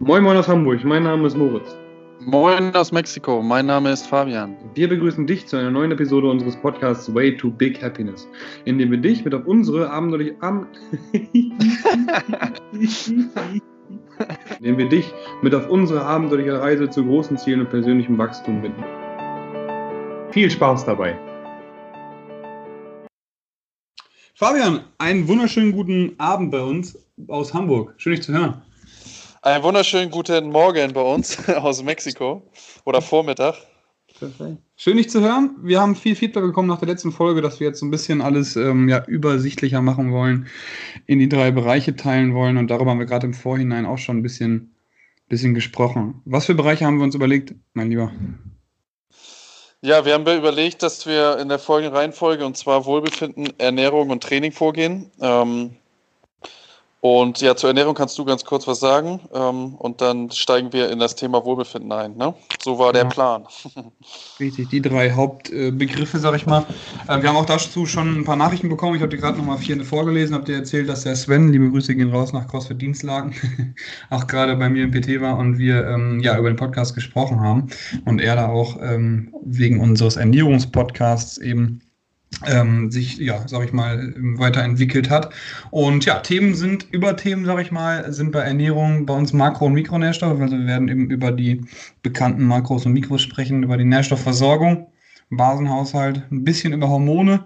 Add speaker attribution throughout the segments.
Speaker 1: Moin Moin aus Hamburg, mein Name ist Moritz.
Speaker 2: Moin aus Mexiko, mein Name ist Fabian.
Speaker 1: Wir begrüßen dich zu einer neuen Episode unseres Podcasts Way to Big Happiness, in dem wir dich mit auf unsere abenteuerliche Am indem wir dich mit auf unsere abenteuerliche Reise zu großen Zielen und persönlichem Wachstum binden. Viel Spaß dabei! Fabian, einen wunderschönen guten Abend bei uns aus Hamburg. Schön, dich zu hören.
Speaker 2: Einen wunderschönen guten Morgen bei uns aus Mexiko oder Vormittag.
Speaker 1: Perfekt. Schön, dich zu hören. Wir haben viel Feedback bekommen nach der letzten Folge, dass wir jetzt so ein bisschen alles ähm, ja, übersichtlicher machen wollen, in die drei Bereiche teilen wollen und darüber haben wir gerade im Vorhinein auch schon ein bisschen, bisschen gesprochen. Was für Bereiche haben wir uns überlegt, mein Lieber?
Speaker 2: Ja, wir haben überlegt, dass wir in der folgenden Reihenfolge, und zwar Wohlbefinden, Ernährung und Training vorgehen. Ähm, und ja, zur Ernährung kannst du ganz kurz was sagen ähm, und dann steigen wir in das Thema Wohlbefinden ein. Ne? So war der Plan.
Speaker 1: Richtig, die drei Hauptbegriffe, sag ich mal. Äh, wir haben auch dazu schon ein paar Nachrichten bekommen. Ich habe dir gerade nochmal vier vorgelesen, habe dir erzählt, dass der Sven, liebe Grüße gehen raus nach CrossFit Dienstlagen, auch gerade bei mir im PT war und wir ähm, ja über den Podcast gesprochen haben und er da auch ähm, wegen unseres Ernährungspodcasts eben ähm, sich, ja, sag ich mal, weiterentwickelt hat. Und ja, Themen sind, über Themen, sag ich mal, sind bei Ernährung bei uns Makro- und Mikronährstoffe. Also wir werden eben über die bekannten Makros und Mikros sprechen, über die Nährstoffversorgung, Basenhaushalt, ein bisschen über Hormone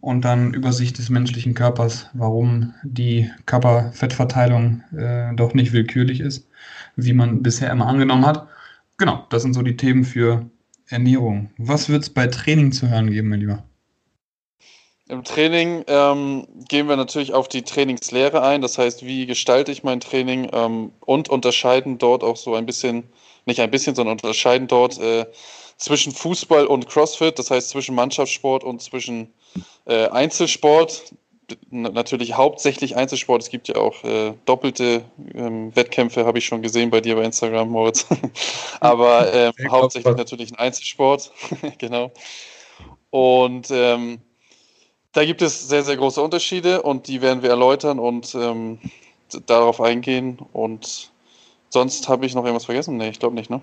Speaker 1: und dann Übersicht des menschlichen Körpers, warum die Körperfettverteilung äh, doch nicht willkürlich ist, wie man bisher immer angenommen hat. Genau, das sind so die Themen für Ernährung. Was wird es bei Training zu hören geben, mein Lieber?
Speaker 2: Im Training ähm, gehen wir natürlich auf die Trainingslehre ein. Das heißt, wie gestalte ich mein Training ähm, und unterscheiden dort auch so ein bisschen, nicht ein bisschen, sondern unterscheiden dort äh, zwischen Fußball und CrossFit. Das heißt, zwischen Mannschaftssport und zwischen äh, Einzelsport. Natürlich hauptsächlich Einzelsport. Es gibt ja auch äh, doppelte ähm, Wettkämpfe, habe ich schon gesehen bei dir bei Instagram, Moritz. Aber ähm, hauptsächlich natürlich ein Einzelsport. genau. Und ähm, da gibt es sehr, sehr große Unterschiede und die werden wir erläutern und ähm, darauf eingehen. Und sonst habe ich noch irgendwas vergessen? Nee, ich glaube nicht, ne?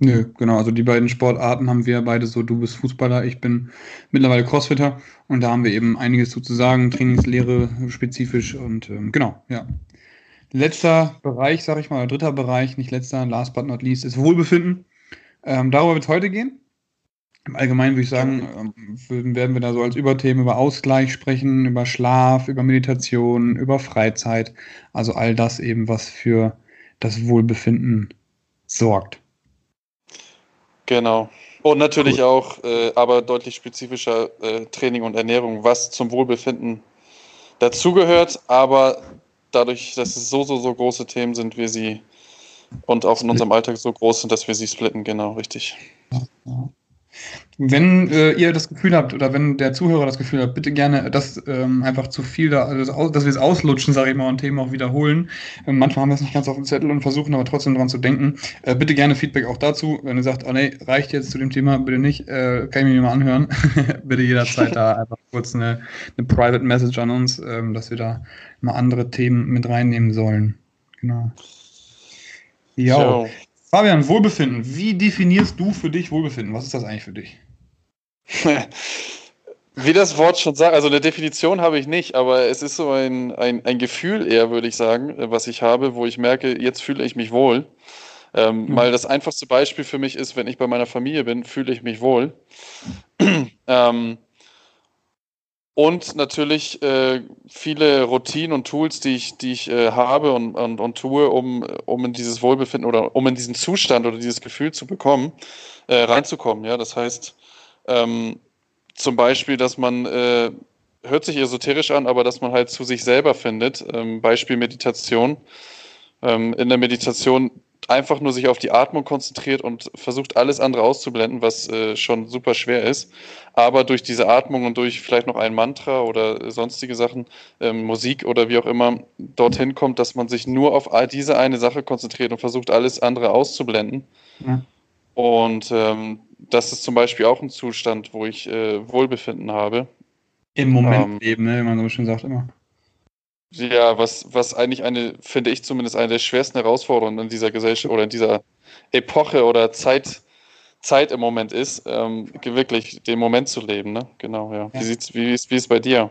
Speaker 1: Nö, genau. Also die beiden Sportarten haben wir beide so, du bist Fußballer, ich bin mittlerweile Crossfitter und da haben wir eben einiges zu sagen, Trainingslehre spezifisch und ähm, genau, ja. Letzter Bereich, sag ich mal, oder dritter Bereich, nicht letzter, last but not least, ist Wohlbefinden. Ähm, darüber wird es heute gehen. Im Allgemeinen würde ich sagen, ähm, werden wir da so als Überthemen über Ausgleich sprechen, über Schlaf, über Meditation, über Freizeit. Also all das eben, was für das Wohlbefinden sorgt.
Speaker 2: Genau. Und natürlich cool. auch, äh, aber deutlich spezifischer äh, Training und Ernährung, was zum Wohlbefinden dazugehört. Aber dadurch, dass es so, so, so große Themen sind, wir sie und auch in unserem Alltag so groß sind, dass wir sie splitten. Genau, richtig. Ja.
Speaker 1: Wenn äh, ihr das Gefühl habt oder wenn der Zuhörer das Gefühl hat, bitte gerne, dass ähm, einfach zu viel da, also, dass wir es auslutschen, sage ich mal, und Themen auch wiederholen. Ähm, manchmal haben wir es nicht ganz auf dem Zettel und versuchen aber trotzdem dran zu denken. Äh, bitte gerne Feedback auch dazu. Wenn ihr sagt, oh nee, reicht jetzt zu dem Thema, bitte nicht, äh, kann ich mir mal anhören. bitte jederzeit da einfach kurz eine, eine Private Message an uns, ähm, dass wir da mal andere Themen mit reinnehmen sollen. Genau. Ja. So. Fabian, Wohlbefinden. Wie definierst du für dich Wohlbefinden? Was ist das eigentlich für dich?
Speaker 2: Wie das Wort schon sagt, also eine Definition habe ich nicht, aber es ist so ein, ein, ein Gefühl eher, würde ich sagen, was ich habe, wo ich merke, jetzt fühle ich mich wohl. Ähm, mhm. Mal das einfachste Beispiel für mich ist, wenn ich bei meiner Familie bin, fühle ich mich wohl. ähm, und natürlich äh, viele Routinen und Tools, die ich, die ich äh, habe und, und, und tue, um, um in dieses Wohlbefinden oder um in diesen Zustand oder dieses Gefühl zu bekommen, äh, reinzukommen. Ja, das heißt ähm, zum Beispiel, dass man äh, hört sich esoterisch an, aber dass man halt zu sich selber findet. Ähm, Beispiel Meditation. Ähm, in der Meditation einfach nur sich auf die Atmung konzentriert und versucht alles andere auszublenden, was äh, schon super schwer ist. Aber durch diese Atmung und durch vielleicht noch ein Mantra oder sonstige Sachen, ähm, Musik oder wie auch immer, dorthin kommt, dass man sich nur auf diese eine Sache konzentriert und versucht alles andere auszublenden. Ja. Und ähm, das ist zum Beispiel auch ein Zustand, wo ich äh, Wohlbefinden habe.
Speaker 1: Im Moment ähm, leben, ne, wie man so schön sagt immer.
Speaker 2: Ja, was, was eigentlich eine, finde ich zumindest, eine der schwersten Herausforderungen in dieser Gesellschaft oder in dieser Epoche oder Zeit, Zeit im Moment ist, ähm, wirklich den Moment zu leben. Ne? Genau, ja. ja. Wie, sieht's, wie, ist, wie ist es bei dir?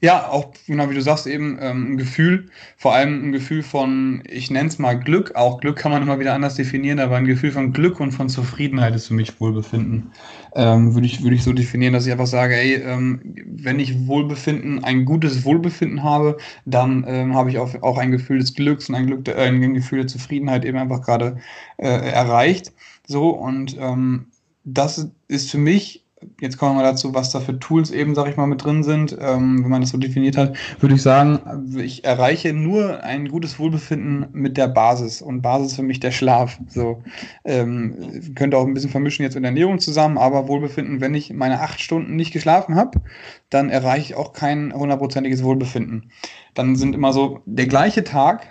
Speaker 1: Ja, auch genau wie du sagst, eben ähm, ein Gefühl, vor allem ein Gefühl von, ich nenne es mal Glück, auch Glück kann man immer wieder anders definieren, aber ein Gefühl von Glück und von Zufriedenheit ist für mich Wohlbefinden. Ähm, würde ich, würde ich so definieren, dass ich einfach sage, ey, ähm, wenn ich Wohlbefinden, ein gutes Wohlbefinden habe, dann ähm, habe ich auch, auch ein Gefühl des Glücks und ein, Glück, äh, ein Gefühl der Zufriedenheit eben einfach gerade äh, erreicht. So, und ähm, das ist für mich jetzt kommen wir dazu, was da für Tools eben, sag ich mal, mit drin sind. Ähm, wenn man das so definiert hat, würde ich sagen, ich erreiche nur ein gutes Wohlbefinden mit der Basis. Und Basis für mich der Schlaf. So ähm, könnte auch ein bisschen vermischen jetzt mit Ernährung zusammen, aber Wohlbefinden, wenn ich meine acht Stunden nicht geschlafen habe, dann erreiche ich auch kein hundertprozentiges Wohlbefinden. Dann sind immer so der gleiche Tag,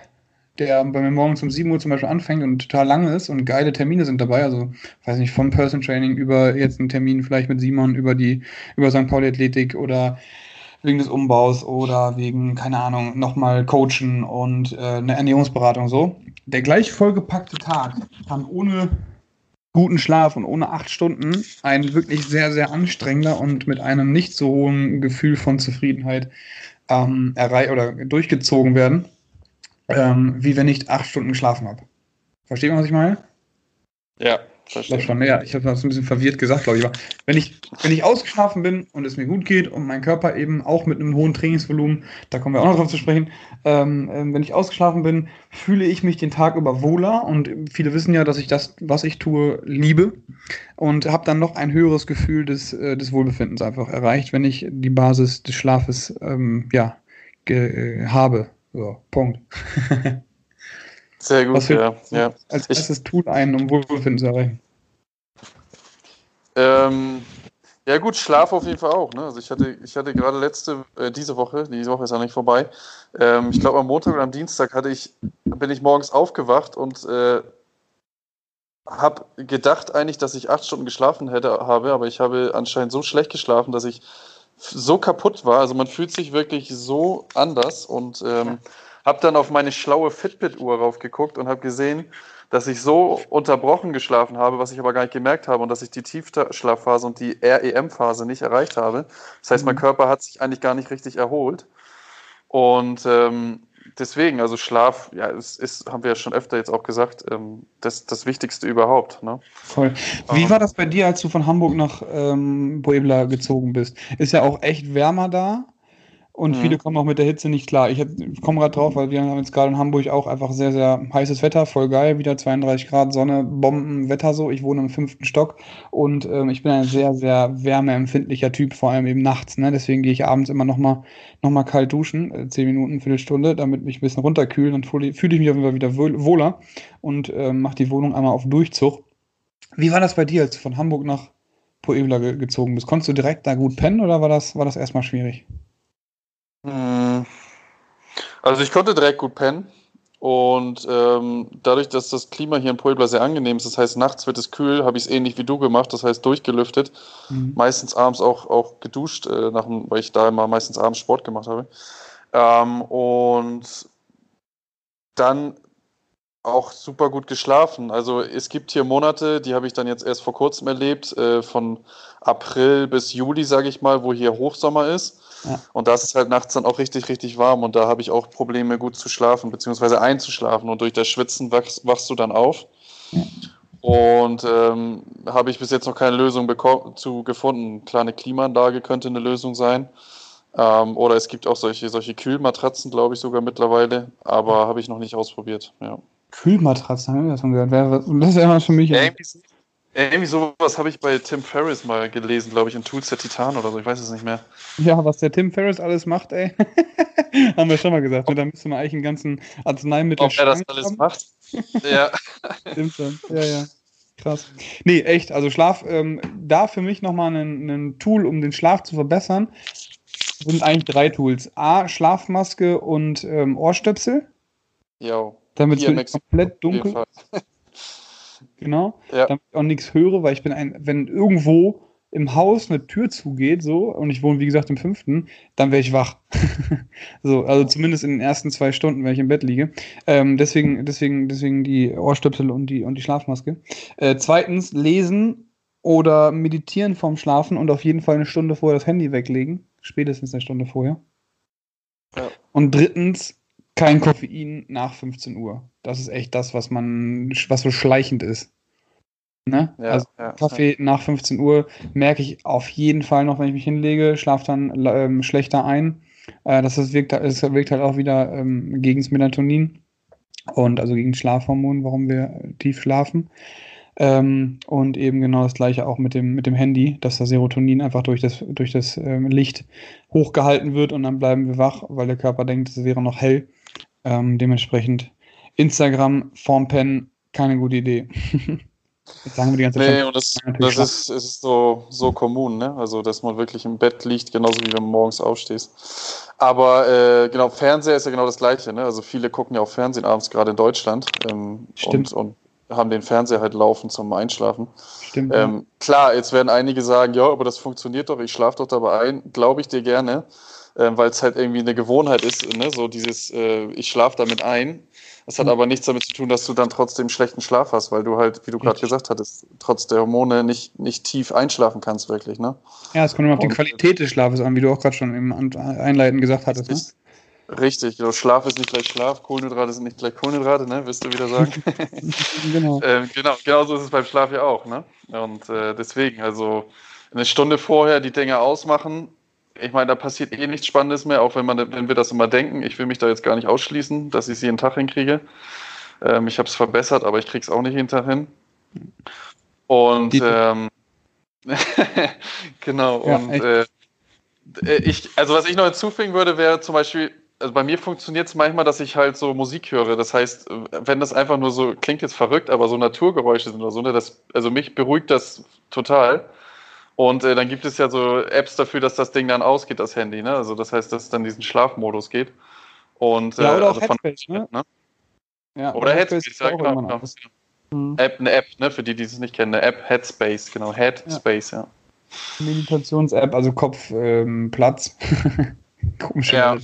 Speaker 1: der bei mir morgens um 7 Uhr zum Beispiel anfängt und total lang ist und geile Termine sind dabei. Also, weiß nicht, vom Person Training über jetzt einen Termin vielleicht mit Simon über die, über St. Pauli Athletik oder wegen des Umbaus oder wegen, keine Ahnung, nochmal Coachen und äh, eine Ernährungsberatung so. Der gleich vollgepackte Tag kann ohne guten Schlaf und ohne acht Stunden ein wirklich sehr, sehr anstrengender und mit einem nicht so hohen Gefühl von Zufriedenheit ähm, erreicht oder durchgezogen werden ähm, wie wenn ich acht Stunden geschlafen habe. Versteht man, was ich meine?
Speaker 2: Ja, verstehe.
Speaker 1: Schon, ja, ich habe das ein bisschen verwirrt gesagt, glaube ich. Aber wenn ich, wenn ich ausgeschlafen bin und es mir gut geht und mein Körper eben auch mit einem hohen Trainingsvolumen, da kommen wir auch noch drauf zu sprechen, ähm, äh, wenn ich ausgeschlafen bin, fühle ich mich den Tag über wohler und viele wissen ja, dass ich das, was ich tue, liebe und habe dann noch ein höheres Gefühl des, äh, des Wohlbefindens einfach erreicht, wenn ich die Basis des Schlafes ähm, ja, äh, habe. So, Punkt.
Speaker 2: Sehr gut, Was ja. ja.
Speaker 1: Als erstes Tool ein, um Wohlbefinden zu erreichen?
Speaker 2: Ähm, ja gut, Schlaf auf jeden Fall auch. Ne? Also ich hatte, ich hatte gerade letzte, äh, diese Woche, diese Woche ist ja nicht vorbei. Ähm, ich glaube am Montag oder am Dienstag hatte ich, bin ich morgens aufgewacht und äh, habe gedacht eigentlich, dass ich acht Stunden geschlafen hätte, habe, aber ich habe anscheinend so schlecht geschlafen, dass ich so kaputt war. Also man fühlt sich wirklich so anders und ähm, habe dann auf meine schlaue Fitbit-Uhr raufgeguckt und habe gesehen, dass ich so unterbrochen geschlafen habe, was ich aber gar nicht gemerkt habe und dass ich die Tiefschlafphase und die REM-Phase nicht erreicht habe. Das heißt, mein mhm. Körper hat sich eigentlich gar nicht richtig erholt. Und ähm, deswegen, also Schlaf, ja, es ist, haben wir ja schon öfter jetzt auch gesagt, ähm, das, das Wichtigste überhaupt. Ne?
Speaker 1: Voll. Wie ähm, war das bei dir, als du von Hamburg nach ähm, Puebla gezogen bist? Ist ja auch echt wärmer da. Und mhm. viele kommen auch mit der Hitze nicht klar. Ich, ich komme gerade drauf, weil wir haben jetzt gerade in Hamburg auch einfach sehr, sehr heißes Wetter, voll geil, wieder 32 Grad Sonne, Bombenwetter so. Ich wohne im fünften Stock und ähm, ich bin ein sehr, sehr wärmeempfindlicher Typ, vor allem eben nachts. Ne? Deswegen gehe ich abends immer nochmal noch mal kalt duschen, äh, 10 Minuten, Viertelstunde, damit mich ein bisschen runterkühlen. Dann fühle ich mich auf jeden Fall wieder wohler und äh, mache die Wohnung einmal auf Durchzug. Wie war das bei dir, als du von Hamburg nach Puebla ge gezogen bist? Konntest du direkt da gut pennen oder war das, war das erstmal schwierig?
Speaker 2: Hm. Also ich konnte direkt gut pennen. Und ähm, dadurch, dass das Klima hier in Puebla sehr angenehm ist, das heißt, nachts wird es kühl, habe ich es ähnlich wie du gemacht, das heißt durchgelüftet. Mhm. Meistens abends auch, auch geduscht, äh, nach weil ich da immer meistens abends Sport gemacht habe. Ähm, und dann auch super gut geschlafen. Also es gibt hier Monate, die habe ich dann jetzt erst vor kurzem erlebt, äh, von April bis Juli, sage ich mal, wo hier Hochsommer ist. Und da ist es halt nachts dann auch richtig, richtig warm und da habe ich auch Probleme, gut zu schlafen, beziehungsweise einzuschlafen. Und durch das Schwitzen wachst, wachst du dann auf. Ja. Und ähm, habe ich bis jetzt noch keine Lösung zu gefunden. Kleine Klimaanlage könnte eine Lösung sein. Ähm, oder es gibt auch solche, solche Kühlmatratzen, glaube ich, sogar mittlerweile. Aber habe ich noch nicht ausprobiert. Ja.
Speaker 1: Kühlmatratzen, haben wir das schon gehört? Das ist ja immer für mich. Ja,
Speaker 2: irgendwie sowas habe ich bei Tim Ferriss mal gelesen, glaube ich, in Tools der Titan oder so. Ich weiß es nicht mehr.
Speaker 1: Ja, was der Tim Ferriss alles macht, ey. haben wir schon mal gesagt. Ne? Da müsste man eigentlich einen ganzen Arzneimittel
Speaker 2: Ob er das alles haben. macht? ja.
Speaker 1: Stimmt schon. Ja, ja. Krass. Nee, echt. Also Schlaf, ähm, da für mich nochmal ein, ein Tool, um den Schlaf zu verbessern, sind eigentlich drei Tools. A, Schlafmaske und ähm, Ohrstöpsel.
Speaker 2: Jo.
Speaker 1: Damit es komplett dunkel Genau. Ja. Damit ich auch nichts höre, weil ich bin ein, wenn irgendwo im Haus eine Tür zugeht, so, und ich wohne, wie gesagt, im fünften, dann wäre ich wach. so, also zumindest in den ersten zwei Stunden, wenn ich im Bett liege. Ähm, deswegen, deswegen, deswegen die Ohrstöpsel und die, und die Schlafmaske. Äh, zweitens, lesen oder meditieren vorm Schlafen und auf jeden Fall eine Stunde vorher das Handy weglegen. Spätestens eine Stunde vorher. Ja. Und drittens, kein Koffein nach 15 Uhr. Das ist echt das, was man, was so schleichend ist. Ne? Ja, also ja, Kaffee ja. nach 15 Uhr merke ich auf jeden Fall noch, wenn ich mich hinlege, schlafe dann ähm, schlechter ein. Äh, das, das, wirkt, das wirkt halt auch wieder ähm, gegen das Melatonin und also gegen Schlafhormon, warum wir tief schlafen. Ähm, und eben genau das gleiche auch mit dem, mit dem Handy, dass das Serotonin einfach durch das, durch das ähm, Licht hochgehalten wird und dann bleiben wir wach, weil der Körper denkt, es wäre noch hell. Ähm, dementsprechend Instagram, Formpen, keine gute Idee.
Speaker 2: Jetzt sagen wir die ganze Zeit. Nee, und das, das ist, ist so, so kommun, ne? Also, dass man wirklich im Bett liegt, genauso wie wenn man morgens aufstehst. Aber äh, genau, Fernseher ist ja genau das Gleiche, ne? Also, viele gucken ja auch Fernsehen abends, gerade in Deutschland. Ähm,
Speaker 1: Stimmt.
Speaker 2: Und, und haben den Fernseher halt laufen zum Einschlafen.
Speaker 1: Stimmt.
Speaker 2: Ähm. Klar, jetzt werden einige sagen, ja, aber das funktioniert doch, ich schlafe doch dabei ein. Glaube ich dir gerne, äh, weil es halt irgendwie eine Gewohnheit ist, ne? so dieses, äh, ich schlafe damit ein. Das hat mhm. aber nichts damit zu tun, dass du dann trotzdem schlechten Schlaf hast, weil du halt, wie du gerade gesagt hattest, trotz der Hormone nicht, nicht tief einschlafen kannst, wirklich. Ne?
Speaker 1: Ja, es kommt immer auf die Qualität des Schlafes an, wie du auch gerade schon im Einleiten gesagt hattest. Ne?
Speaker 2: Richtig, genau. Schlaf ist nicht gleich Schlaf, Kohlenhydrate sind nicht gleich Kohlenhydrate, ne? Wirst du wieder sagen. genau. ähm, genau. Genau so ist es beim Schlaf ja auch, ne? Und äh, deswegen, also eine Stunde vorher die Dinge ausmachen. Ich meine, da passiert eh nichts Spannendes mehr, auch wenn man, wenn wir das immer denken. Ich will mich da jetzt gar nicht ausschließen, dass ich es jeden Tag hinkriege. Ähm, ich habe es verbessert, aber ich kriege es auch nicht jeden Tag hin. Und ähm, genau, ja, und äh, ich, also was ich noch hinzufügen würde, wäre zum Beispiel also bei mir funktioniert es manchmal, dass ich halt so Musik höre. Das heißt, wenn das einfach nur so, klingt jetzt verrückt, aber so Naturgeräusche sind oder so, ne, das, also mich beruhigt das total. Und äh, dann gibt es ja so Apps dafür, dass das Ding dann ausgeht, das Handy, ne? Also das heißt, dass es dann diesen Schlafmodus geht. Und,
Speaker 1: ja, oder
Speaker 2: äh,
Speaker 1: auch also Headspace, ne? ne?
Speaker 2: Ja, oder, oder Headspace, Headspace ja, genau. genau. Mhm. App, eine App, ne? Für die, die es nicht kennen, eine App, Headspace, genau, Headspace, ja. ja.
Speaker 1: Meditations-App, also Kopfplatz. Ähm, Komische ja.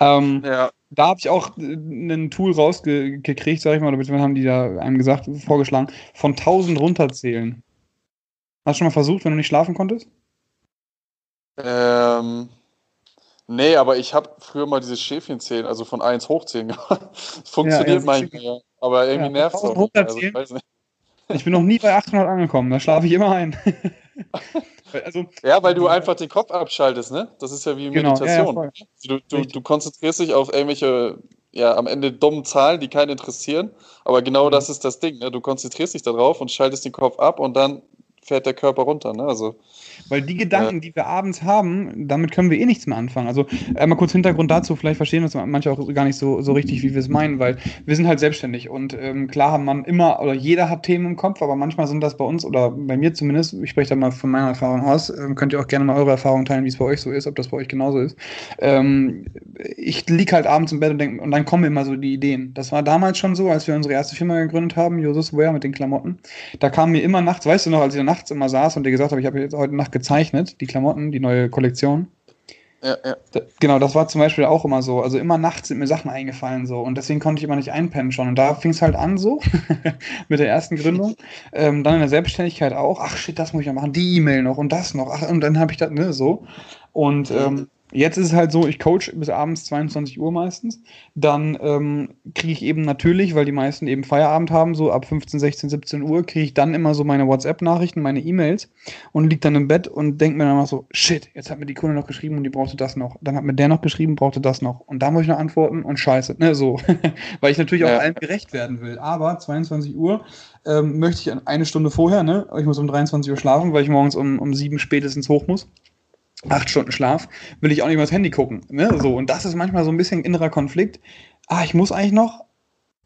Speaker 1: Ähm, ja. Da habe ich auch äh, ein Tool rausgekriegt, sag ich mal, oder haben die da einem gesagt, vorgeschlagen, von 1000 runterzählen. Hast du schon mal versucht, wenn du nicht schlafen konntest?
Speaker 2: Ähm, nee, aber ich habe früher mal dieses Schäfchenzählen, also von 1 hochzählen gemacht. Funktioniert ja, manchmal. Aber irgendwie ja, nervt es auch. Also,
Speaker 1: ich, ich bin noch nie bei 800 angekommen, da schlafe ich immer ein.
Speaker 2: Also, ja, weil du einfach den Kopf abschaltest, ne? Das ist ja wie genau, Meditation. Ja, ja, du, du, du, konzentrierst dich auf irgendwelche, ja, am Ende dummen Zahlen, die keinen interessieren. Aber genau mhm. das ist das Ding. Ne? Du konzentrierst dich darauf und schaltest den Kopf ab und dann fährt der Körper runter. Ne? Also,
Speaker 1: Weil die Gedanken, ja. die wir abends haben, damit können wir eh nichts mehr anfangen. Also einmal kurz Hintergrund dazu, vielleicht verstehen das manche auch gar nicht so, so richtig, wie wir es meinen, weil wir sind halt selbstständig und ähm, klar hat man immer, oder jeder hat Themen im Kopf, aber manchmal sind das bei uns, oder bei mir zumindest, ich spreche da mal von meiner Erfahrung aus, ähm, könnt ihr auch gerne mal eure Erfahrungen teilen, wie es bei euch so ist, ob das bei euch genauso ist. Ähm, ich liege halt abends im Bett und denke, und dann kommen immer so die Ideen. Das war damals schon so, als wir unsere erste Firma gegründet haben, Josus Wear mit den Klamotten. Da kam mir immer nachts, weißt du noch, als ich da nachts immer saß und dir gesagt habe, ich habe jetzt heute Nacht gezeichnet, die Klamotten, die neue Kollektion.
Speaker 2: Ja, ja.
Speaker 1: Genau, das war zum Beispiel auch immer so. Also immer nachts sind mir Sachen eingefallen so und deswegen konnte ich immer nicht einpennen schon. Und da fing es halt an so mit der ersten Gründung. Ähm, dann in der Selbstständigkeit auch. Ach shit, das muss ich ja machen. Die E-Mail noch und das noch. Ach, und dann habe ich das, ne, so. Und ähm, Jetzt ist es halt so, ich coach bis abends 22 Uhr meistens. Dann ähm, kriege ich eben natürlich, weil die meisten eben Feierabend haben, so ab 15, 16, 17 Uhr, kriege ich dann immer so meine WhatsApp-Nachrichten, meine E-Mails und liege dann im Bett und denke mir dann mal so, shit, jetzt hat mir die Kunde noch geschrieben und die brauchte das noch. Dann hat mir der noch geschrieben, brauchte das noch. Und da muss ich noch antworten und scheiße, ne, so. weil ich natürlich auch allen gerecht werden will. Aber 22 Uhr ähm, möchte ich eine Stunde vorher, ne, ich muss um 23 Uhr schlafen, weil ich morgens um, um sieben spätestens hoch muss acht Stunden Schlaf, will ich auch nicht mehr das Handy gucken. Ne? So, und das ist manchmal so ein bisschen innerer Konflikt. Ah, ich muss eigentlich noch,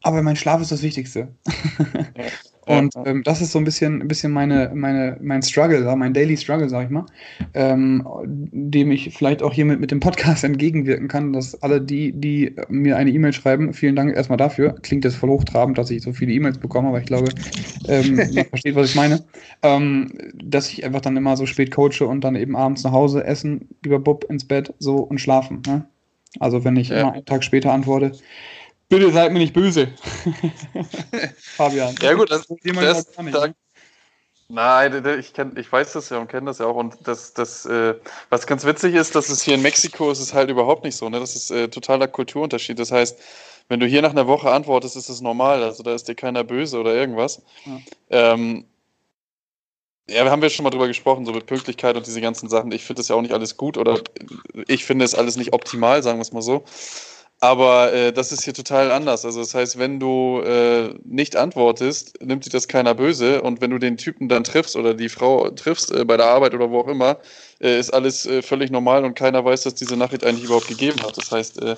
Speaker 1: aber mein Schlaf ist das Wichtigste. Und ähm, das ist so ein bisschen, ein bisschen meine, meine, mein Struggle, mein Daily Struggle, sag ich mal, ähm, dem ich vielleicht auch hiermit mit dem Podcast entgegenwirken kann, dass alle die, die mir eine E-Mail schreiben, vielen Dank erstmal dafür. Klingt jetzt voll hochtrabend, dass ich so viele E-Mails bekomme, aber ich glaube, ähm, man versteht, was ich meine. Ähm, dass ich einfach dann immer so spät coache und dann eben abends nach Hause essen, lieber Bub ins Bett, so und schlafen. Ne? Also wenn ich ja. immer einen Tag später antworte, bitte seid mir nicht böse.
Speaker 2: Fabian. Ja gut, das, das, das ne? Nein, ich, kenn, ich weiß das ja und kenne das ja auch. Und das, das, äh, was ganz witzig ist, dass es hier in Mexiko ist es halt überhaupt nicht so. Ne? Das ist äh, totaler Kulturunterschied. Das heißt, wenn du hier nach einer Woche antwortest, ist es normal. Also da ist dir keiner böse oder irgendwas. Ja. Ähm, ja, wir haben ja schon mal drüber gesprochen, so mit Pünktlichkeit und diese ganzen Sachen. Ich finde das ja auch nicht alles gut oder ich finde es alles nicht optimal, sagen wir es mal so. Aber äh, das ist hier total anders. Also das heißt, wenn du äh, nicht antwortest, nimmt sich das keiner böse. Und wenn du den Typen dann triffst oder die Frau triffst äh, bei der Arbeit oder wo auch immer, äh, ist alles äh, völlig normal und keiner weiß, dass diese Nachricht eigentlich überhaupt gegeben hat. Das heißt, äh,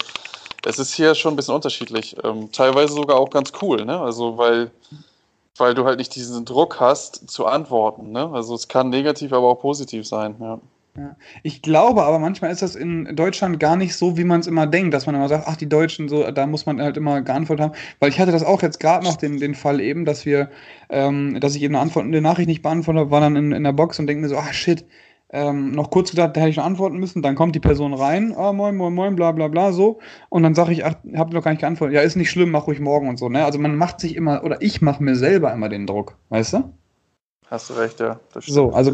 Speaker 2: es ist hier schon ein bisschen unterschiedlich. Ähm, teilweise sogar auch ganz cool, ne? Also weil, weil du halt nicht diesen Druck hast zu antworten. Ne? Also es kann negativ, aber auch positiv sein,
Speaker 1: ja. Ich glaube aber manchmal ist das in Deutschland gar nicht so, wie man es immer denkt, dass man immer sagt, ach, die Deutschen, so, da muss man halt immer geantwortet haben. Weil ich hatte das auch jetzt gerade noch den, den Fall eben, dass wir, ähm, dass ich eben eine Antwort, eine Nachricht nicht beantwortet habe, war dann in, in der Box und denke mir so, ah shit, ähm, noch kurz gedacht, da hätte ich noch antworten müssen, dann kommt die Person rein, ah, moin, moin, moin, bla bla bla, so. Und dann sage ich, ach, ihr noch gar nicht geantwortet. Ja, ist nicht schlimm, mach ruhig morgen und so, ne? Also man macht sich immer, oder ich mache mir selber immer den Druck, weißt du?
Speaker 2: Hast du recht, ja.
Speaker 1: so, also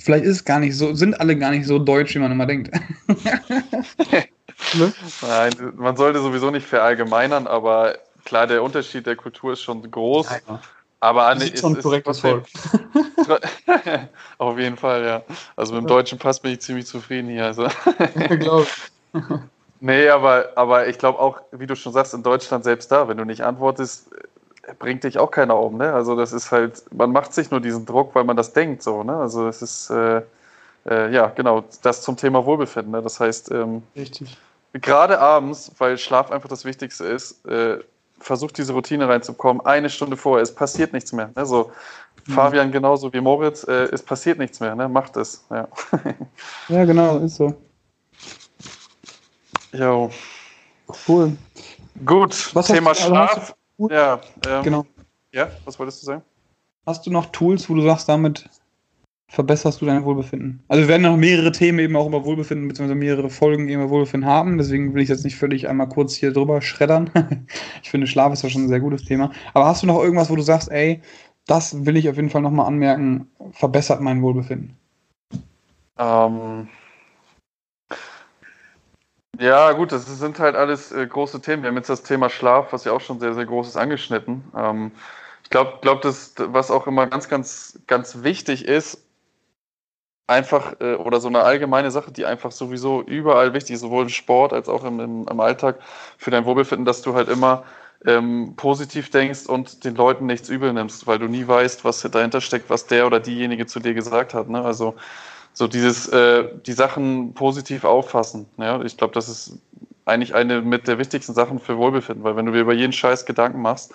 Speaker 1: vielleicht ist es gar nicht so, sind alle gar nicht so deutsch, wie man immer denkt.
Speaker 2: ne? Nein, man sollte sowieso nicht verallgemeinern, aber klar, der Unterschied der Kultur ist schon groß. Ja, aber an ist schon korrekt was Auf jeden Fall, ja. Also mit dem deutschen Pass bin ich ziemlich zufrieden hier. Also. glaube Nee, aber, aber ich glaube auch, wie du schon sagst, in Deutschland selbst da, wenn du nicht antwortest, bringt dich auch keiner um, ne? Also das ist halt, man macht sich nur diesen Druck, weil man das denkt, so, ne? Also es ist, äh, äh, ja, genau, das zum Thema Wohlbefinden, ne? Das heißt, ähm, Richtig. gerade abends, weil Schlaf einfach das Wichtigste ist, äh, versucht diese Routine reinzukommen, eine Stunde vorher, es passiert nichts mehr. Ne? So, mhm. Fabian genauso wie Moritz, äh, es passiert nichts mehr, ne? Macht es, ja.
Speaker 1: ja, genau, ist so.
Speaker 2: Jo. Cool. Gut, Was Thema Schlaf. Ja, ähm, genau. Ja, was wolltest du sagen?
Speaker 1: Hast du noch Tools, wo du sagst, damit verbesserst du dein Wohlbefinden? Also wir werden noch mehrere Themen eben auch über Wohlbefinden, beziehungsweise mehrere Folgen über Wohlbefinden haben, deswegen will ich jetzt nicht völlig einmal kurz hier drüber schreddern. ich finde, Schlaf ist ja schon ein sehr gutes Thema. Aber hast du noch irgendwas, wo du sagst, ey, das will ich auf jeden Fall nochmal anmerken, verbessert mein Wohlbefinden?
Speaker 2: Ähm, ja, gut, das sind halt alles äh, große Themen. Wir haben jetzt das Thema Schlaf, was ja auch schon sehr, sehr groß ist, angeschnitten. Ähm, ich glaube, glaub, was auch immer ganz, ganz, ganz wichtig ist, einfach, äh, oder so eine allgemeine Sache, die einfach sowieso überall wichtig ist, sowohl im Sport als auch im, im, im Alltag für dein Wohlbefinden, dass du halt immer ähm, positiv denkst und den Leuten nichts übel nimmst, weil du nie weißt, was dahinter steckt, was der oder diejenige zu dir gesagt hat. Ne? Also so dieses, äh, die Sachen positiv auffassen. Ja? Ich glaube, das ist eigentlich eine mit der wichtigsten Sachen für Wohlbefinden, weil wenn du dir über jeden Scheiß Gedanken machst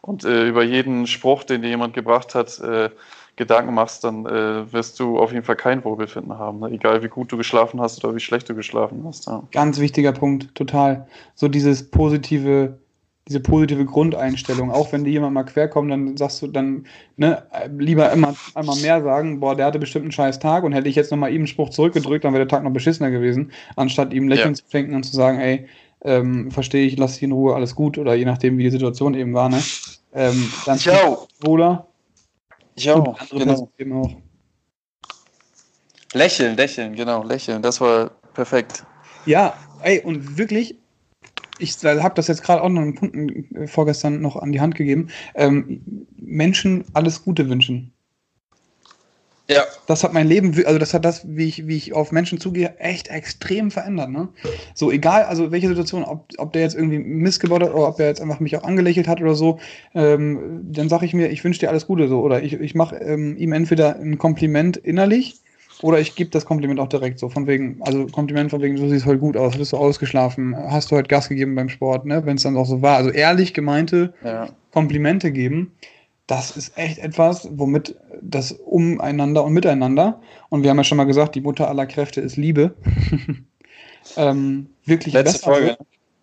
Speaker 2: und äh, über jeden Spruch, den dir jemand gebracht hat, äh, Gedanken machst, dann äh, wirst du auf jeden Fall kein Wohlbefinden haben. Ne? Egal wie gut du geschlafen hast oder wie schlecht du geschlafen hast. Ja.
Speaker 1: Ganz wichtiger Punkt, total. So dieses positive diese positive Grundeinstellung. Auch wenn dir jemand mal querkommt, dann sagst du dann, ne, lieber immer einmal mehr sagen, boah, der hatte bestimmt einen scheiß Tag und hätte ich jetzt nochmal ihm einen Spruch zurückgedrückt, dann wäre der Tag noch beschissener gewesen, anstatt ihm Lächeln ja. zu schenken und zu sagen, ey, ähm, verstehe ich, lass dich in Ruhe, alles gut, oder je nachdem, wie die Situation eben war, ne? Ähm, dann
Speaker 2: wohler. Jo, genau. Eben auch. Lächeln, lächeln, genau, lächeln, das war perfekt.
Speaker 1: Ja, ey, und wirklich, ich habe das jetzt gerade auch noch einen Punkt äh, vorgestern noch an die Hand gegeben. Ähm, Menschen alles Gute wünschen. Ja. Das hat mein Leben, also das hat das, wie ich, wie ich auf Menschen zugehe, echt extrem verändert. Ne? So, egal, also welche Situation, ob, ob der jetzt irgendwie missgebaut hat oder ob er jetzt einfach mich auch angelächelt hat oder so, ähm, dann sage ich mir, ich wünsche dir alles Gute so. Oder ich, ich mache ähm, ihm entweder ein Kompliment innerlich oder ich gebe das Kompliment auch direkt so, von wegen, also Kompliment von wegen, du siehst heute gut aus, bist du ausgeschlafen, hast du heute Gas gegeben beim Sport, ne, wenn es dann auch so war. Also ehrlich gemeinte ja. Komplimente geben, das ist echt etwas, womit das umeinander und miteinander, und wir haben ja schon mal gesagt, die Mutter aller Kräfte ist Liebe, ähm, wirklich
Speaker 2: Letzte Folge. Wird.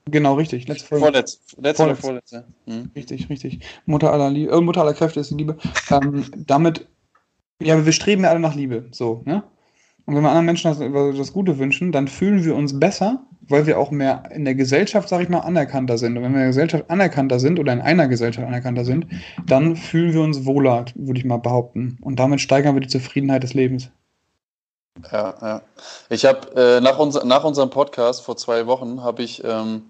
Speaker 1: Genau, richtig.
Speaker 2: Letzte Folge. Vorletz, letzte
Speaker 1: vorletzte. vorletzte. Hm. Richtig, richtig. Mutter aller, Liebe, äh, Mutter aller Kräfte ist die Liebe. Ähm, damit, ja, wir streben ja alle nach Liebe. So, ne? Und wenn wir anderen Menschen das, das Gute wünschen, dann fühlen wir uns besser, weil wir auch mehr in der Gesellschaft, sag ich mal, anerkannter sind. Und wenn wir in der Gesellschaft anerkannter sind oder in einer Gesellschaft anerkannter sind, dann fühlen wir uns wohler, würde ich mal behaupten. Und damit steigern wir die Zufriedenheit des Lebens.
Speaker 2: Ja, ja. Ich habe äh, nach, uns, nach unserem Podcast vor zwei Wochen habe ich, ähm,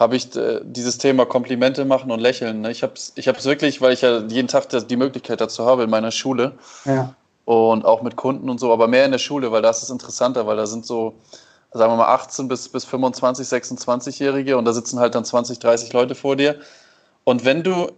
Speaker 2: hab ich äh, dieses Thema Komplimente machen und lächeln. Ne? Ich habe es ich wirklich, weil ich ja jeden Tag die Möglichkeit dazu habe in meiner Schule ja. und auch mit Kunden und so, aber mehr in der Schule, weil das ist interessanter, weil da sind so, sagen wir mal, 18 bis, bis 25, 26-Jährige und da sitzen halt dann 20, 30 Leute vor dir. Und wenn du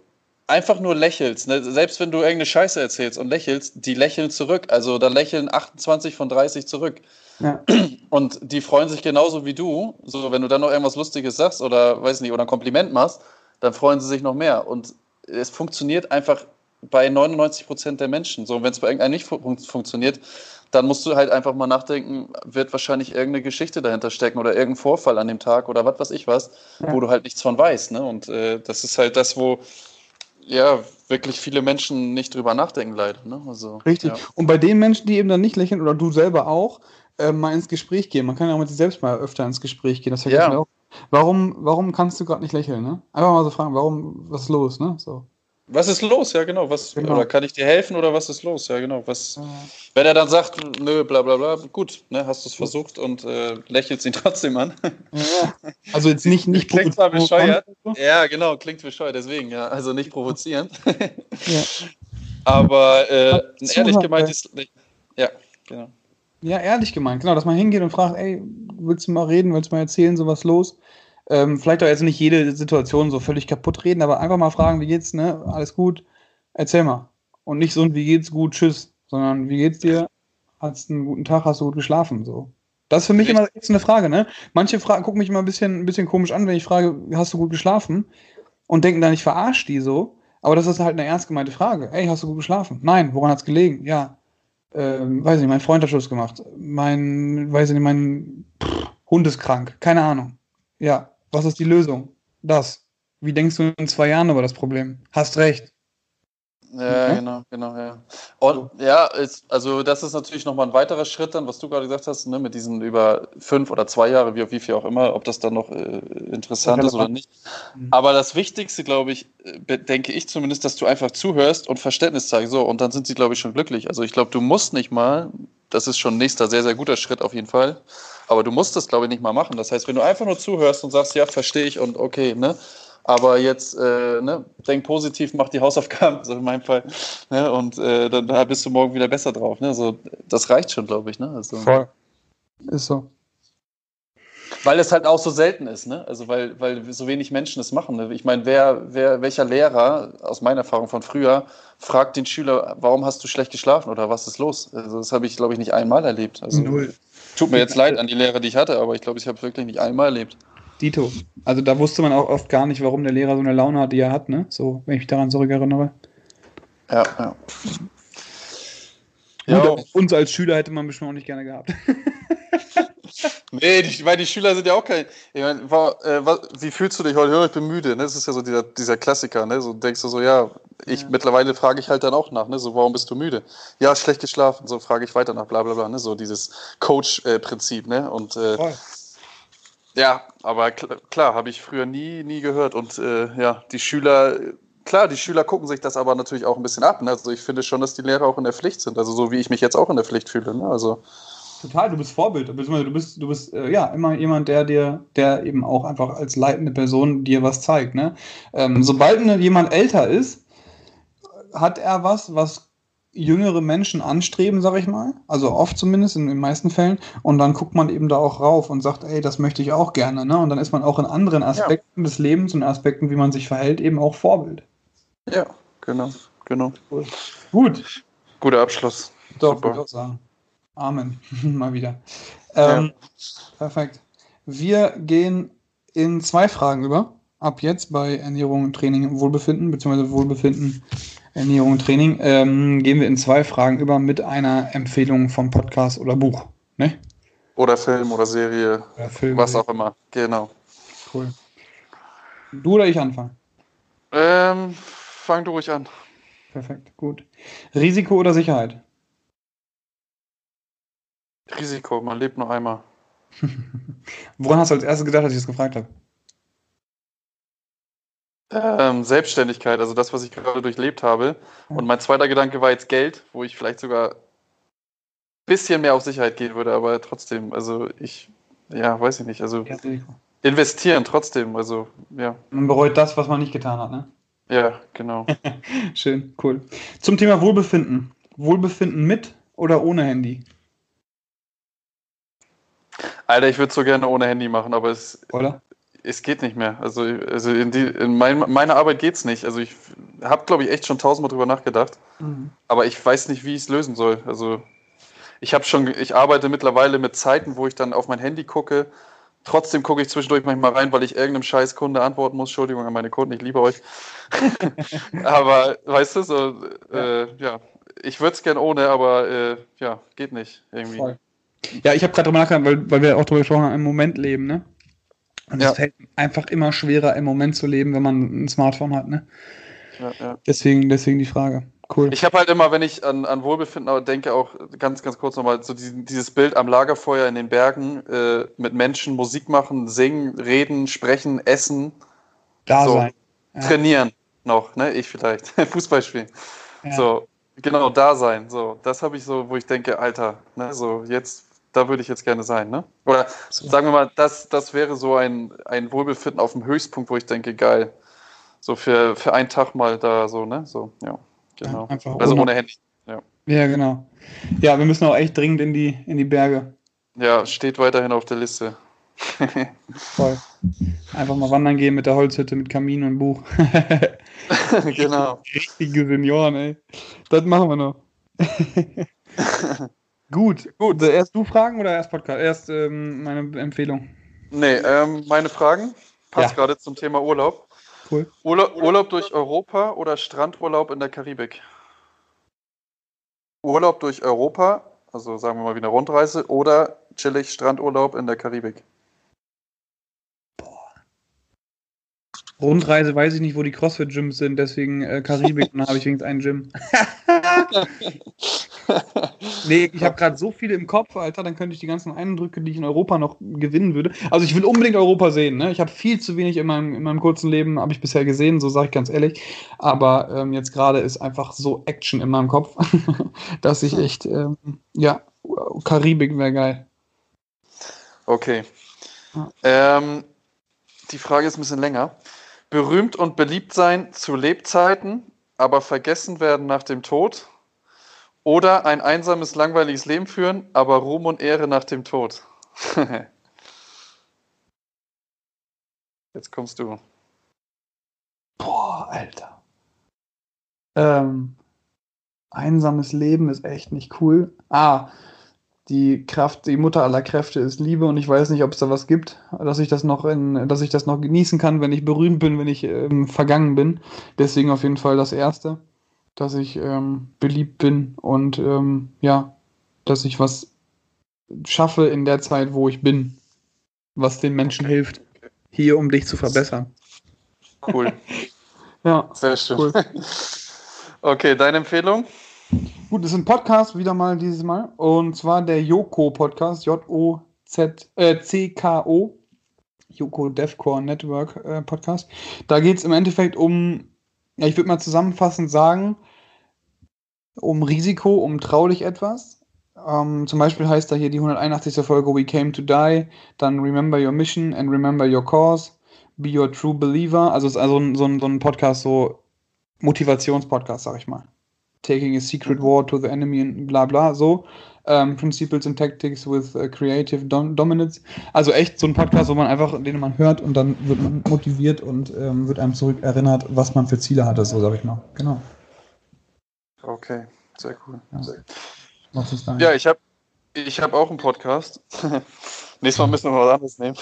Speaker 2: einfach nur lächelst, ne? selbst wenn du irgendeine Scheiße erzählst und lächelst, die lächeln zurück. Also da lächeln 28 von 30 zurück. Ja. Und die freuen sich genauso wie du. So, wenn du dann noch irgendwas Lustiges sagst oder weiß nicht, oder ein Kompliment machst, dann freuen sie sich noch mehr. Und es funktioniert einfach bei 99 Prozent der Menschen. So, wenn es bei irgendeinem nicht fun funktioniert, dann musst du halt einfach mal nachdenken, wird wahrscheinlich irgendeine Geschichte dahinter stecken oder irgendein Vorfall an dem Tag oder was weiß ich was, ja. wo du halt nichts von weißt. Ne? Und äh, das ist halt das, wo ja, wirklich viele Menschen nicht drüber nachdenken, leider. Ne? Also,
Speaker 1: Richtig. Ja. Und bei den Menschen, die eben dann nicht lächeln, oder du selber auch, äh, mal ins Gespräch gehen. Man kann ja auch mit sich selbst mal öfter ins Gespräch gehen. Das ja. auch. Warum, warum kannst du gerade nicht lächeln? Ne? Einfach mal so fragen, warum, was ist los? Ne? So.
Speaker 2: Was ist los? Ja, genau. Was, genau. Oder kann ich dir helfen oder was ist los? Ja, genau. Was, ja. Wenn er dann sagt, nö, bla bla bla, gut, ne, hast du es versucht und äh, lächelt ihn trotzdem an.
Speaker 1: Ja. Also jetzt nicht, nicht
Speaker 2: Klingt zwar bescheuert. Ja, genau, klingt bescheuert, deswegen, ja. Also nicht provozieren. Ja. Aber äh, ein ehrlich gemeintes. Ja, genau.
Speaker 1: Ja, ehrlich gemeint, genau, dass man hingeht und fragt, ey, willst du mal reden, willst du mal erzählen, so was los? Ähm, vielleicht auch jetzt nicht jede Situation so völlig kaputt reden, aber einfach mal fragen, wie geht's, ne? Alles gut? Erzähl mal. Und nicht so ein wie geht's gut, tschüss, sondern wie geht's dir? Hast einen guten Tag, hast du gut geschlafen? So. Das ist für mich immer jetzt eine Frage, ne? Manche fragen, gucken mich immer ein bisschen, ein bisschen komisch an, wenn ich frage, hast du gut geschlafen? Und denken dann, ich verarsche die so. Aber das ist halt eine ernst gemeinte Frage. Ey, hast du gut geschlafen? Nein, woran hat's gelegen? Ja. Ähm, weiß nicht, mein Freund hat Schluss gemacht. Mein, weiß ich nicht, mein pff, Hund ist krank. Keine Ahnung. Ja, was ist die Lösung? Das. Wie denkst du in zwei Jahren über das Problem? Hast recht.
Speaker 2: Ja, mhm. genau, genau, ja. Und ja, ist, also das ist natürlich nochmal ein weiterer Schritt dann, was du gerade gesagt hast, ne, mit diesen über fünf oder zwei Jahre, wie, wie viel auch immer, ob das dann noch äh, interessant ist oder nicht. Mhm. Aber das Wichtigste, glaube ich, denke ich zumindest, dass du einfach zuhörst und Verständnis zeigst. So, und dann sind sie, glaube ich, schon glücklich. Also ich glaube, du musst nicht mal, das ist schon ein nächster sehr, sehr guter Schritt auf jeden Fall, aber du musst das, glaube ich, nicht mal machen. Das heißt, wenn du einfach nur zuhörst und sagst, ja, verstehe ich und okay, ne? Aber jetzt äh, ne, denk positiv, mach die Hausaufgaben, so in meinem Fall. Ne, und äh, dann bist du morgen wieder besser drauf. Ne? Also, das reicht schon, glaube ich. Ne? Also,
Speaker 1: Voll. Ist so.
Speaker 2: Weil es halt auch so selten ist, ne? Also weil, weil so wenig Menschen es machen. Ne? Ich meine, wer, wer, welcher Lehrer, aus meiner Erfahrung von früher, fragt den Schüler, warum hast du schlecht geschlafen oder was ist los? Also das habe ich, glaube ich, nicht einmal erlebt. Also, Null. Tut mir jetzt leid an die Lehrer, die ich hatte, aber ich glaube, ich habe es wirklich nicht einmal erlebt.
Speaker 1: Dito. Also da wusste man auch oft gar nicht, warum der Lehrer so eine Laune hat, die er hat, ne? So, wenn ich mich daran zurückerinnere.
Speaker 2: Ja, ja.
Speaker 1: Ja, Gut, uns als Schüler hätte man bestimmt auch nicht gerne gehabt.
Speaker 2: nee, die, weil die Schüler sind ja auch kein. Ich meine, war, äh, was, wie fühlst du dich heute? Ja, ich bin müde. Ne? Das ist ja so dieser, dieser Klassiker. Ne? So denkst du so, ja, ich ja. mittlerweile frage ich halt dann auch nach. Ne? So, warum bist du müde? Ja, schlecht geschlafen. So frage ich weiter nach, bla bla bla. Ne? So dieses Coach-Prinzip. ne? Und äh, ja, aber klar, klar habe ich früher nie, nie gehört. Und äh, ja, die Schüler klar, die Schüler gucken sich das aber natürlich auch ein bisschen ab. Ne? Also ich finde schon, dass die Lehrer auch in der Pflicht sind. Also so wie ich mich jetzt auch in der Pflicht fühle. Ne? Also
Speaker 1: Total, du bist Vorbild. Du bist, du bist äh, ja immer jemand, der dir, der eben auch einfach als leitende Person dir was zeigt. Ne? Ähm, sobald jemand älter ist, hat er was, was jüngere Menschen anstreben, sag ich mal. Also oft zumindest, in den meisten Fällen. Und dann guckt man eben da auch rauf und sagt, ey, das möchte ich auch gerne. Ne? Und dann ist man auch in anderen Aspekten ja. des Lebens und Aspekten, wie man sich verhält, eben auch Vorbild.
Speaker 2: Ja, genau, genau.
Speaker 1: Cool. Gut.
Speaker 2: Guter Abschluss.
Speaker 1: Doch, würde ich auch sagen. Amen. Mal wieder. Ähm, ja. Perfekt. Wir gehen in zwei Fragen über. ab jetzt bei Ernährung, Training, Wohlbefinden, beziehungsweise Wohlbefinden, Ernährung, Training, ähm, gehen wir in zwei Fragen über mit einer Empfehlung vom Podcast oder Buch. Ne?
Speaker 2: Oder Film oder Serie, oder Film, was auch immer. Genau.
Speaker 1: Cool. Du oder ich anfangen?
Speaker 2: Ähm, fang du ruhig an.
Speaker 1: Perfekt, gut. Risiko oder Sicherheit?
Speaker 2: Risiko, man lebt nur einmal.
Speaker 1: Woran hast du als erstes gedacht, als ich das gefragt habe?
Speaker 2: Ähm, Selbstständigkeit, also das, was ich gerade durchlebt habe. Und mein zweiter Gedanke war jetzt Geld, wo ich vielleicht sogar ein bisschen mehr auf Sicherheit gehen würde, aber trotzdem, also ich, ja, weiß ich nicht, also investieren trotzdem, also ja.
Speaker 1: Man bereut das, was man nicht getan hat, ne?
Speaker 2: Ja, genau.
Speaker 1: Schön, cool. Zum Thema Wohlbefinden. Wohlbefinden mit oder ohne Handy?
Speaker 2: Alter, ich würde so gerne ohne Handy machen, aber es, Oder? es geht nicht mehr. Also, also in, die, in mein, meiner Arbeit geht es nicht. Also ich habe, glaube ich, echt schon tausendmal drüber nachgedacht. Mhm. Aber ich weiß nicht, wie ich es lösen soll. Also ich habe schon, ich arbeite mittlerweile mit Zeiten, wo ich dann auf mein Handy gucke. Trotzdem gucke ich zwischendurch manchmal rein, weil ich irgendeinem scheiß Kunde antworten muss. Entschuldigung an meine Kunden, ich liebe euch. aber weißt du, so, ja, äh, ja. ich würde es gern ohne, aber äh, ja, geht nicht irgendwie. Voll.
Speaker 1: Ja, ich habe gerade drüber nachgedacht, weil, weil wir auch drüber gesprochen haben, im Moment leben, ne? Und ja. es fällt einfach immer schwerer, im Moment zu leben, wenn man ein Smartphone hat, ne? Ja, ja. Deswegen, deswegen die Frage. Cool.
Speaker 2: Ich habe halt immer, wenn ich an, an Wohlbefinden denke, auch ganz, ganz kurz nochmal, so die, dieses Bild am Lagerfeuer in den Bergen äh, mit Menschen Musik machen, singen, reden, sprechen, essen.
Speaker 1: Da so, sein.
Speaker 2: Ja. Trainieren noch, ne? Ich vielleicht. Fußball spielen. Ja. So, genau, da sein. So, das habe ich so, wo ich denke, Alter, ne, so jetzt da würde ich jetzt gerne sein, ne? Oder so. sagen wir mal, das, das wäre so ein, ein Wohlbefinden auf dem Höchstpunkt, wo ich denke, geil. So für, für einen Tag mal da so, ne? So, ja, genau. Ja, also ohne, ohne Handy. Ja.
Speaker 1: ja, genau. Ja, wir müssen auch echt dringend in die, in die Berge.
Speaker 2: Ja, steht weiterhin auf der Liste.
Speaker 1: Voll. Einfach mal wandern gehen mit der Holzhütte, mit Kamin und Buch.
Speaker 2: genau.
Speaker 1: Richtige Senioren, ey. Das machen wir noch. Gut, gut. Erst du Fragen oder erst Podcast? Erst ähm, meine Empfehlung.
Speaker 2: Nee, ähm, meine Fragen passt ja. gerade zum Thema Urlaub. Cool. Urlaub. Urlaub durch Europa oder Strandurlaub in der Karibik? Urlaub durch Europa, also sagen wir mal wie eine Rundreise, oder chillig Strandurlaub in der Karibik?
Speaker 1: Rundreise weiß ich nicht, wo die CrossFit-Gyms sind, deswegen äh, Karibik, dann habe ich wenigstens einen Gym. nee, ich habe gerade so viele im Kopf, Alter, dann könnte ich die ganzen Eindrücke, die ich in Europa noch gewinnen würde. Also ich will unbedingt Europa sehen, ne? Ich habe viel zu wenig in meinem, in meinem kurzen Leben, habe ich bisher gesehen, so sage ich ganz ehrlich. Aber ähm, jetzt gerade ist einfach so Action in meinem Kopf, dass ich echt, ähm, ja, Karibik wäre geil.
Speaker 2: Okay. Ja. Ähm, die Frage ist ein bisschen länger. Berühmt und beliebt sein zu Lebzeiten, aber vergessen werden nach dem Tod oder ein einsames, langweiliges Leben führen, aber Ruhm und Ehre nach dem Tod. Jetzt kommst du.
Speaker 1: Boah, Alter. Ähm, einsames Leben ist echt nicht cool. Ah, die Kraft, die Mutter aller Kräfte ist Liebe und ich weiß nicht, ob es da was gibt, dass ich das noch in, dass ich das noch genießen kann, wenn ich berühmt bin, wenn ich ähm, vergangen bin. Deswegen auf jeden Fall das Erste dass ich ähm, beliebt bin und ähm, ja, dass ich was schaffe in der Zeit, wo ich bin, was den Menschen hilft, hier um dich zu verbessern.
Speaker 2: Cool.
Speaker 1: ja.
Speaker 2: Sehr schön. Cool. Okay, deine Empfehlung?
Speaker 1: Gut, es ist ein Podcast wieder mal dieses Mal und zwar der Yoko Podcast, J-O-Z, äh, C-K-O, Yoko Devcore Network äh, Podcast. Da geht es im Endeffekt um ja, ich würde mal zusammenfassend sagen, um Risiko, um traulich etwas. Ähm, zum Beispiel heißt da hier die 181. Folge We Came to Die, dann Remember Your Mission and Remember Your Cause, Be Your True Believer. Also es ist also so ein, so ein Podcast, so Motivationspodcast, sag ich mal. Taking a Secret War to the Enemy und bla bla, so. Ähm, Principles and Tactics with uh, Creative Dom Dominance. Also echt so ein Podcast, wo man einfach, den man hört und dann wird man motiviert und ähm, wird einem zurückerinnert, was man für Ziele hatte, so sag ich mal. Genau.
Speaker 2: Okay, sehr cool. Ja, sehr ja ich habe ich hab auch einen Podcast. Nächstes Mal müssen wir mal was anderes nehmen.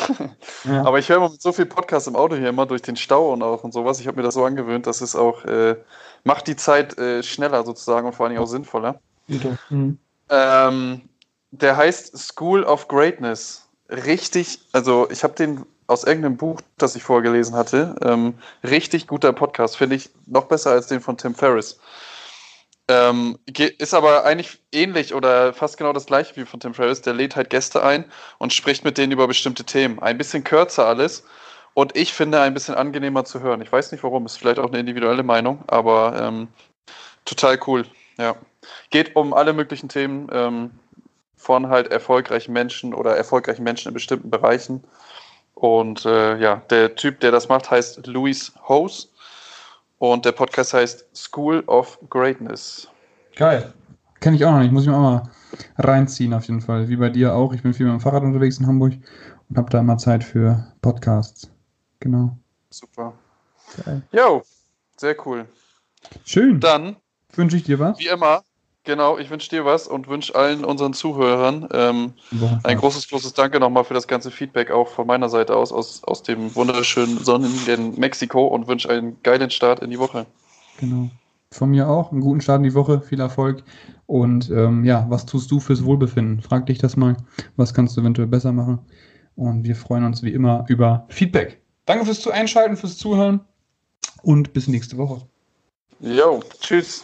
Speaker 2: Ja. Aber ich höre immer mit so viel Podcast im Auto hier immer durch den Stau und auch und sowas. Ich habe mir das so angewöhnt, dass es auch äh, macht die Zeit äh, schneller sozusagen und vor allen Dingen auch sinnvoller. Mhm. Ähm, der heißt School of Greatness. Richtig, also ich habe den aus irgendeinem Buch, das ich vorgelesen hatte. Ähm, richtig guter Podcast, finde ich noch besser als den von Tim Ferriss. Ähm, ist aber eigentlich ähnlich oder fast genau das gleiche wie von Tim Ferriss. Der lädt halt Gäste ein und spricht mit denen über bestimmte Themen. Ein bisschen kürzer alles und ich finde ein bisschen angenehmer zu hören. Ich weiß nicht warum, ist vielleicht auch eine individuelle Meinung, aber ähm, total cool. Ja. Geht um alle möglichen Themen ähm, von halt erfolgreichen Menschen oder erfolgreichen Menschen in bestimmten Bereichen. Und äh, ja, der Typ, der das macht, heißt Louis Hose und der Podcast heißt School of Greatness.
Speaker 1: Geil. Kenne ich auch noch nicht. Muss ich mir auch mal reinziehen, auf jeden Fall. Wie bei dir auch. Ich bin viel mit dem Fahrrad unterwegs in Hamburg und habe da immer Zeit für Podcasts. Genau.
Speaker 2: Super. Geil. Jo, sehr cool.
Speaker 1: Schön.
Speaker 2: Dann
Speaker 1: wünsche ich dir was.
Speaker 2: Wie immer, Genau, ich wünsche dir was und wünsche allen unseren Zuhörern ähm, ein großes, großes Danke nochmal für das ganze Feedback auch von meiner Seite aus, aus, aus dem wunderschönen sonnigen Mexiko und wünsche einen geilen Start in die Woche.
Speaker 1: Genau. Von mir auch, einen guten Start in die Woche, viel Erfolg. Und ähm, ja, was tust du fürs Wohlbefinden? Frag dich das mal. Was kannst du eventuell besser machen? Und wir freuen uns wie immer über Feedback. Danke fürs Einschalten, fürs Zuhören und bis nächste Woche.
Speaker 2: Jo, tschüss.